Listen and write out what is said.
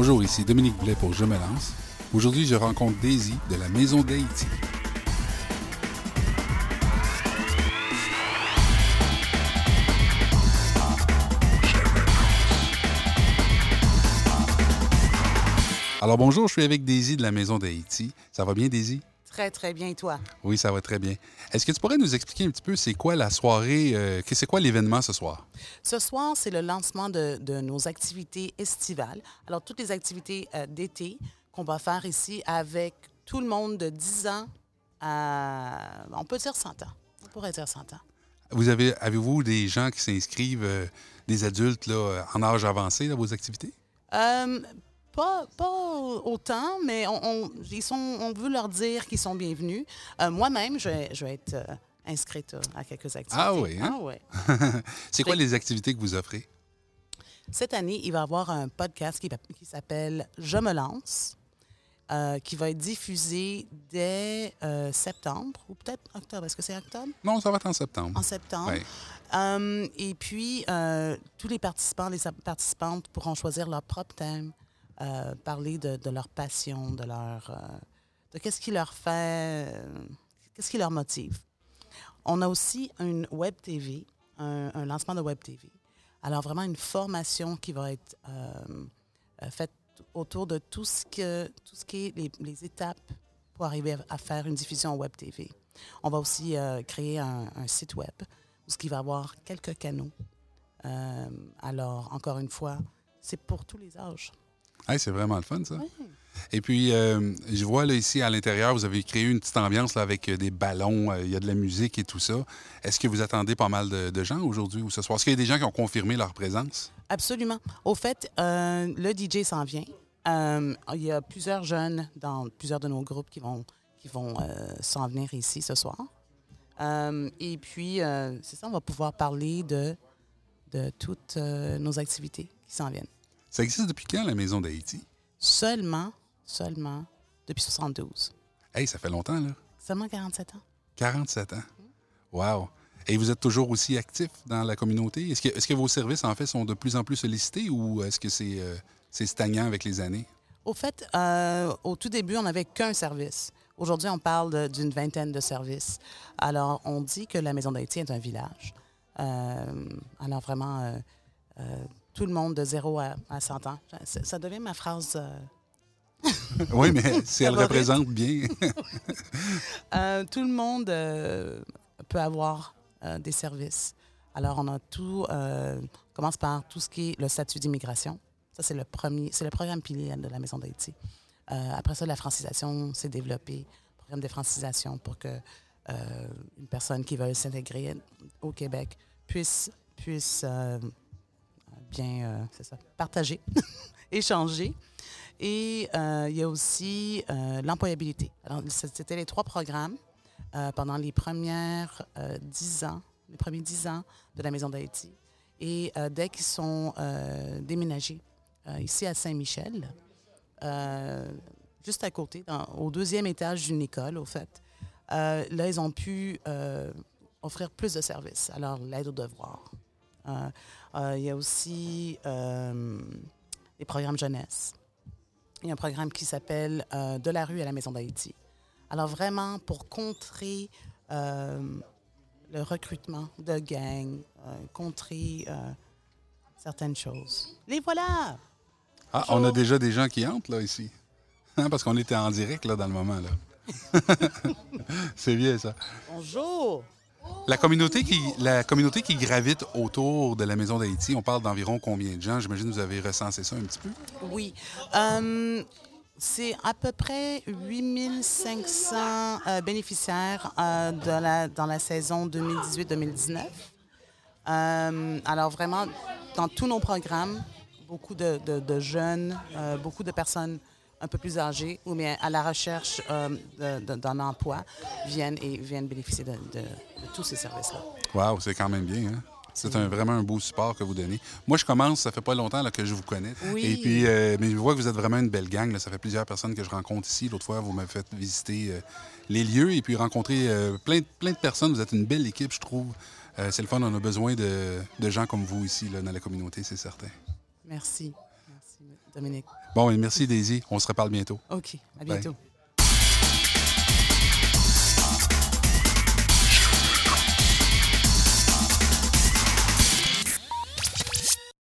Bonjour, ici Dominique Blais pour Je me lance. Aujourd'hui, je rencontre Daisy de la Maison d'Haïti. Alors bonjour, je suis avec Daisy de la Maison d'Haïti. Ça va bien, Daisy? Très, très bien. Et toi? Oui, ça va très bien. Est-ce que tu pourrais nous expliquer un petit peu c'est quoi la soirée, euh, que c'est quoi l'événement ce soir? Ce soir, c'est le lancement de, de nos activités estivales. Alors, toutes les activités euh, d'été qu'on va faire ici avec tout le monde de 10 ans à, on peut dire 100 ans. On pourrait dire 100 ans. Vous avez, avez-vous des gens qui s'inscrivent, euh, des adultes là, en âge avancé dans vos activités? Euh, pas, pas autant, mais on, on- ils sont, on veut leur dire qu'ils sont bienvenus. Euh, Moi-même, je vais, je vais être euh, inscrite euh, à quelques activités. Ah oui, hein? Ah ouais. c'est quoi les activités que vous offrez? Cette année, il va y avoir un podcast qui, s'appelle Je me lance, euh, qui va être diffusé dès euh, septembre, ou peut-être octobre. Est-ce que c'est octobre? Non, ça va être en septembre. En septembre. Euh, et puis, tous les participants, les participantes pourront choisir leur propre thème, euh, parler de, leur passion, de leur, euh, de qu'est-ce qui leur fait, qu'est-ce qui leur motive. On a aussi une web TV, un, lancement de web TV. Alors vraiment une formation qui va être euh, faite autour de tout ce que tout ce qui est les, étapes pour arriver à, faire une diffusion web TV. On va aussi créer un, un site web où ce qui va avoir quelques canaux. Alors encore une fois, c'est pour tous les âges. Hey, c'est vraiment le fun, ça. Et puis, euh, je vois là, ici à l'intérieur, vous avez créé une petite ambiance là, avec euh, des ballons, euh, il y a de la musique et tout ça. Est-ce que vous attendez pas mal de, de gens aujourd'hui ou ce soir? Est-ce qu'il y a des gens qui ont confirmé leur présence? Absolument. Au fait, euh, le DJ s'en vient. Il y a plusieurs jeunes dans plusieurs de nos groupes qui vont, qui vont s'en venir ici ce soir. Et puis, c'est ça, on va pouvoir parler de, de toutes nos activités qui s'en viennent. Ça existe depuis quand, la Maison d'Haïti? Seulement, seulement depuis 72. Hey, ça fait longtemps, là. Seulement 47 ans. 47 ans. Wow. Et vous êtes toujours aussi actif dans la communauté? Est-ce que, vos services, en fait, sont de plus en plus sollicités ou est-ce que c'est, euh, stagnant avec les années? Au fait, euh, au tout début, on n'avait qu'un service. Aujourd'hui, on parle d'une vingtaine de services. Alors, on dit que la Maison d'Haïti est un village. Euh, alors, vraiment, tout le monde de 0 à, à 100 ans. Ça, ça devient ma phrase. euh, oui, mais si elle représente bien. Euh, tout le monde euh, peut avoir des services. Alors, on a tout. on commence par tout ce qui est le statut d'immigration. Ça, c'est le premier, c'est le programme pilier de la Maison d'Haïti. Après ça, la francisation s'est développée. Programme de francisation pour que une personne qui veut s'intégrer au Québec puisse, puisse bien, euh, c'est ça, partager, échanger. Et euh, il y a aussi euh, l'employabilité. Alors, c'était les trois programmes pendant les premières dix ans, les premiers dix ans de la Maison d'Haïti. Et dès qu'ils sont déménagés ici à Saint-Michel, juste à côté, dans- au deuxième étage d'une école, au fait, euh, là, ils ont pu euh, offrir plus de services. Alors, l'aide aux devoirs. Euh, euh, il y a aussi euh, les programmes jeunesse. Il y a un programme qui s'appelle euh, De la rue à la Maison d'Haïti. Alors vraiment, pour contrer euh, le recrutement de gangs, euh, contrer euh, certaines choses. Les voilà! Ah, on a déjà des gens qui entrent, là, ici. Hein, Parce qu'on était en direct, là, dans le moment, là. c'est bien, ça. Bonjour! La communauté, qui, gravite autour de la Maison d'Haïti, on parle d'environ combien de gens? J'imagine que vous avez recensé ça un petit peu. Oui. Euh, c'est à peu près 8500 euh, bénéficiaires euh, dans la saison 2018-2019. Euh, alors vraiment, dans tous nos programmes, beaucoup de, jeunes, beaucoup de personnes un peu plus âgées ou bien à la recherche euh, d'un emploi viennent et viennent bénéficier de, de- de tous ces services-là. Wow, c'est quand même bien, hein? C'est un, vraiment un beau support que vous donnez. Moi, je commence, ça fait pas longtemps là, que je vous connais. Oui. Et puis, euh, mais je vois que vous êtes vraiment une belle gang. là. Ça fait plusieurs personnes que je rencontre ici. L'autre fois, vous m'avez fait visiter euh, les lieux et puis rencontrer euh, plein, de- plein de personnes. Vous êtes une belle équipe, je trouve. C'est le fun, on a besoin de, de gens comme vous ici, là, dans la communauté, c'est certain. Merci. Merci. Dominique. Bon, merci Daisy. On se reparle bientôt. OK. À bientôt.